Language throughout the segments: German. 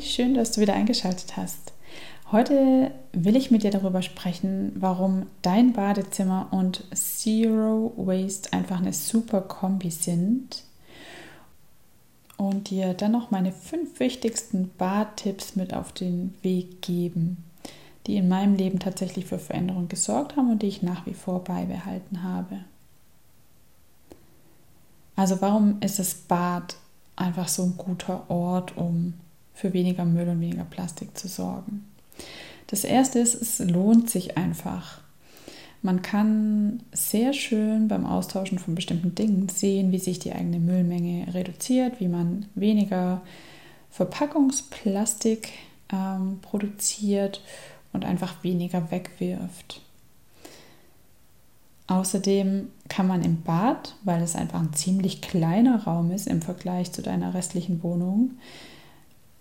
Schön, dass du wieder eingeschaltet hast. Heute will ich mit dir darüber sprechen, warum dein Badezimmer und Zero Waste einfach eine super Kombi sind und dir dann noch meine fünf wichtigsten Badtipps mit auf den Weg geben, die in meinem Leben tatsächlich für Veränderung gesorgt haben und die ich nach wie vor beibehalten habe. Also warum ist das Bad einfach so ein guter Ort, um für weniger Müll und weniger Plastik zu sorgen. Das erste ist, es lohnt sich einfach. Man kann sehr schön beim Austauschen von bestimmten Dingen sehen, wie sich die eigene Müllmenge reduziert, wie man weniger Verpackungsplastik ähm, produziert und einfach weniger wegwirft. Außerdem kann man im Bad, weil es einfach ein ziemlich kleiner Raum ist im Vergleich zu deiner restlichen Wohnung,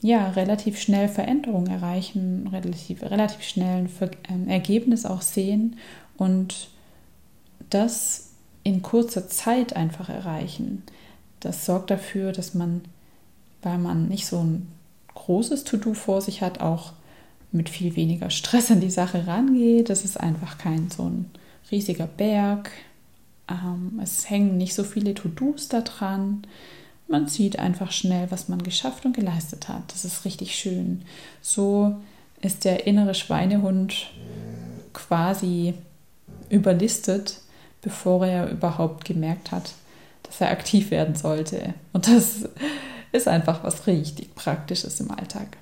ja, relativ schnell Veränderungen erreichen, relativ, relativ schnell ein ähm, Ergebnis auch sehen und das in kurzer Zeit einfach erreichen. Das sorgt dafür, dass man, weil man nicht so ein großes To-Do vor sich hat, auch mit viel weniger Stress an die Sache rangeht. Das ist einfach kein so ein riesiger Berg. Ähm, es hängen nicht so viele To-Dos da dran. Man sieht einfach schnell, was man geschafft und geleistet hat. Das ist richtig schön. So ist der innere Schweinehund quasi überlistet, bevor er überhaupt gemerkt hat, dass er aktiv werden sollte. Und das ist einfach was richtig Praktisches im Alltag.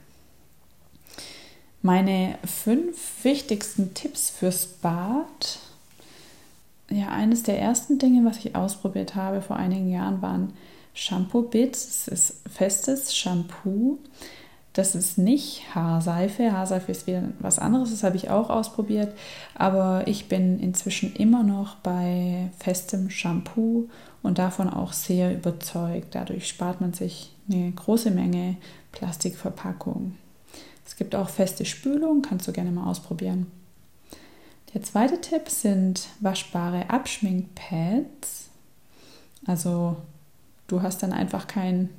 Meine fünf wichtigsten Tipps fürs Bad ja, eines der ersten Dinge, was ich ausprobiert habe vor einigen Jahren, waren Shampoo-Bits. Das ist festes Shampoo. Das ist nicht Haarseife. Haarseife ist wieder was anderes, das habe ich auch ausprobiert. Aber ich bin inzwischen immer noch bei festem Shampoo und davon auch sehr überzeugt. Dadurch spart man sich eine große Menge Plastikverpackung. Es gibt auch feste Spülung, kannst du gerne mal ausprobieren. Der zweite Tipp sind waschbare Abschminkpads. Also du hast dann einfach keinen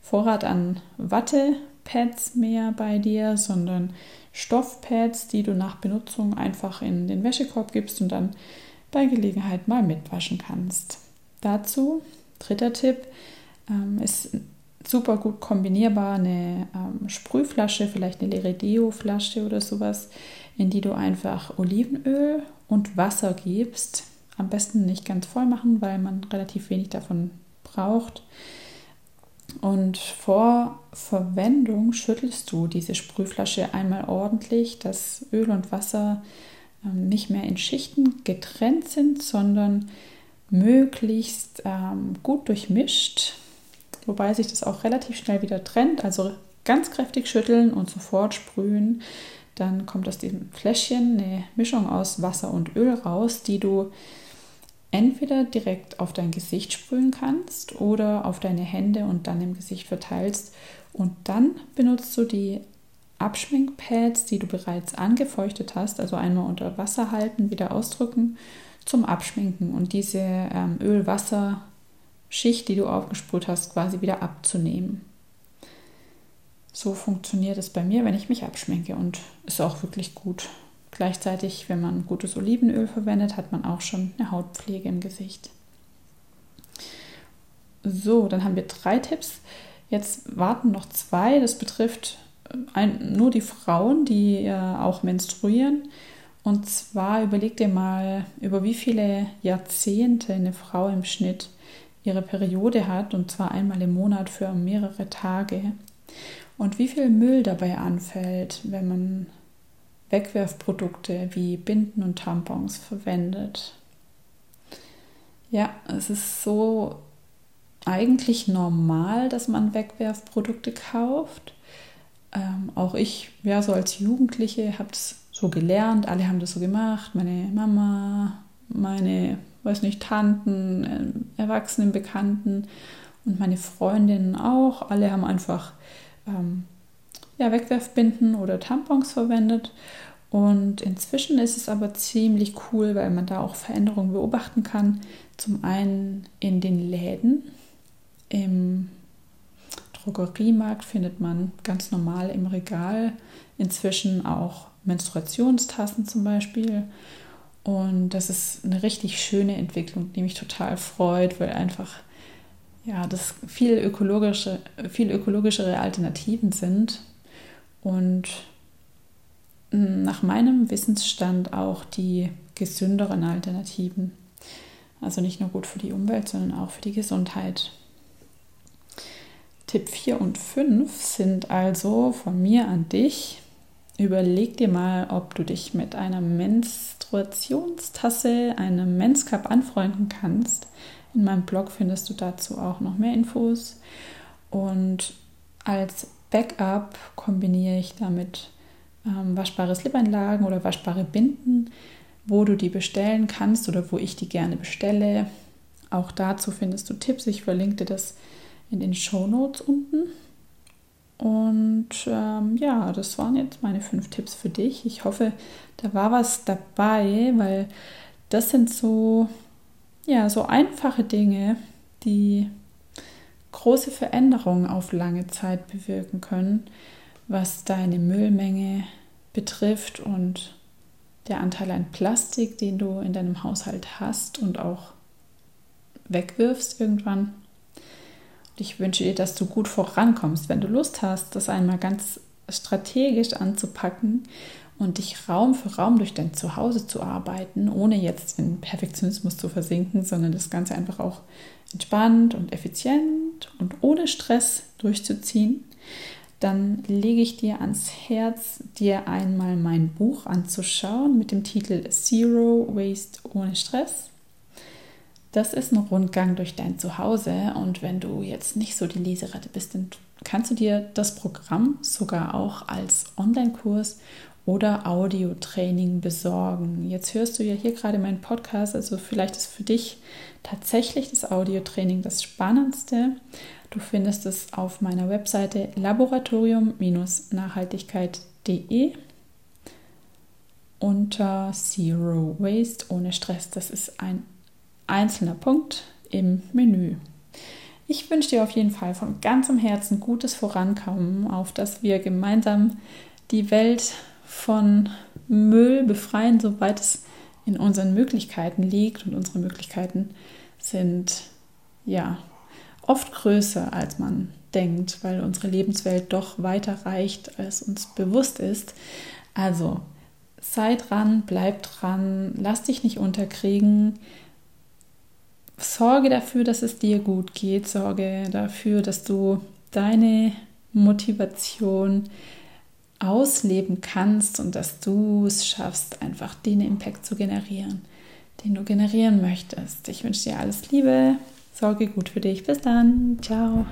Vorrat an Wattepads mehr bei dir, sondern Stoffpads, die du nach Benutzung einfach in den Wäschekorb gibst und dann bei Gelegenheit mal mitwaschen kannst. Dazu, dritter Tipp, ähm, ist super gut kombinierbar eine ähm, Sprühflasche, vielleicht eine leere Deo-Flasche oder sowas, in die du einfach Olivenöl und Wasser gibst. Am besten nicht ganz voll machen, weil man relativ wenig davon braucht. Und vor Verwendung schüttelst du diese Sprühflasche einmal ordentlich, dass Öl und Wasser ähm, nicht mehr in Schichten getrennt sind, sondern möglichst ähm, gut durchmischt wobei sich das auch relativ schnell wieder trennt. Also ganz kräftig schütteln und sofort sprühen. Dann kommt aus diesem Fläschchen eine Mischung aus Wasser und Öl raus, die du entweder direkt auf dein Gesicht sprühen kannst oder auf deine Hände und dann im Gesicht verteilst. Und dann benutzt du die Abschminkpads, die du bereits angefeuchtet hast, also einmal unter Wasser halten, wieder ausdrücken zum Abschminken. Und diese ähm, Öl-Wasser- Schicht, die du aufgesprüht hast, quasi wieder abzunehmen. So funktioniert es bei mir, wenn ich mich abschminke und ist auch wirklich gut. Gleichzeitig, wenn man gutes Olivenöl verwendet, hat man auch schon eine Hautpflege im Gesicht. So, dann haben wir drei Tipps. Jetzt warten noch zwei. Das betrifft äh, ein, nur die Frauen, die äh, auch menstruieren. Und zwar überleg dir mal, über wie viele Jahrzehnte eine Frau im Schnitt ihre Periode hat, und zwar einmal im Monat für mehrere Tage. Und wie viel Müll dabei anfällt, wenn man Wegwerfprodukte wie Binden und Tampons verwendet. Ja, es ist so eigentlich normal, dass man Wegwerfprodukte kauft. Ähm, auch ich, ja, so als Jugendliche, habe es so gelernt. Alle haben das so gemacht. Meine Mama, meine weiß nicht, Tanten, äh, Erwachsenen, Bekannten und meine Freundinnen auch. Alle haben einfach ähm, ja, Wegwerfbinden oder Tampons verwendet. Und inzwischen ist es aber ziemlich cool, weil man da auch Veränderungen beobachten kann. Zum einen in den Läden, im Drogeriemarkt findet man ganz normal im Regal inzwischen auch Menstruationstassen zum Beispiel. Und das ist eine richtig schöne Entwicklung, die mich total freut, weil einfach ja, das viel ökologische, viel ökologischere Alternativen sind und nach meinem Wissensstand auch die gesünderen Alternativen. Also nicht nur gut für die Umwelt, sondern auch für die Gesundheit. Tipp 4 und 5 sind also von mir an dich. Überleg dir mal, ob du dich mit einer Menstruationstasse, einem Menscup anfreunden kannst. In meinem Blog findest du dazu auch noch mehr Infos. Und als Backup kombiniere ich damit ähm, waschbare Slipanlagen oder waschbare Binden, wo du die bestellen kannst oder wo ich die gerne bestelle. Auch dazu findest du Tipps. Ich verlinke dir das in den Show Notes unten. Und ähm, ja, das waren jetzt meine fünf Tipps für dich. Ich hoffe, da war was dabei, weil das sind so, ja, so einfache Dinge, die große Veränderungen auf lange Zeit bewirken können, was deine Müllmenge betrifft und der Anteil an Plastik, den du in deinem Haushalt hast und auch wegwirfst irgendwann. Und ich wünsche dir, dass du gut vorankommst, wenn du Lust hast, das einmal ganz strategisch anzupacken und dich Raum für Raum durch dein Zuhause zu arbeiten, ohne jetzt in Perfektionismus zu versinken, sondern das Ganze einfach auch entspannt und effizient und ohne Stress durchzuziehen, dann lege ich dir ans Herz, dir einmal mein Buch anzuschauen mit dem Titel Zero Waste ohne Stress. Das ist ein Rundgang durch dein Zuhause und wenn du jetzt nicht so die Leseratte bist, dann kannst du dir das Programm sogar auch als Online-Kurs oder Audiotraining besorgen. Jetzt hörst du ja hier gerade meinen Podcast, also vielleicht ist für dich tatsächlich das Audiotraining das Spannendste. Du findest es auf meiner Webseite laboratorium-nachhaltigkeit.de unter Zero Waste ohne Stress. Das ist ein einzelner Punkt im Menü. Ich wünsche dir auf jeden Fall von ganzem Herzen gutes Vorankommen, auf dass wir gemeinsam die Welt von Müll befreien, soweit es in unseren Möglichkeiten liegt. Und unsere Möglichkeiten sind ja oft größer, als man denkt, weil unsere Lebenswelt doch weiter reicht, als uns bewusst ist. Also sei dran, bleib dran, lass dich nicht unterkriegen. Sorge dafür, dass es dir gut geht. Sorge dafür, dass du deine Motivation ausleben kannst und dass du es schaffst, einfach den Impact zu generieren, den du generieren möchtest. Ich wünsche dir alles Liebe, Sorge gut für dich. Bis dann. Ciao.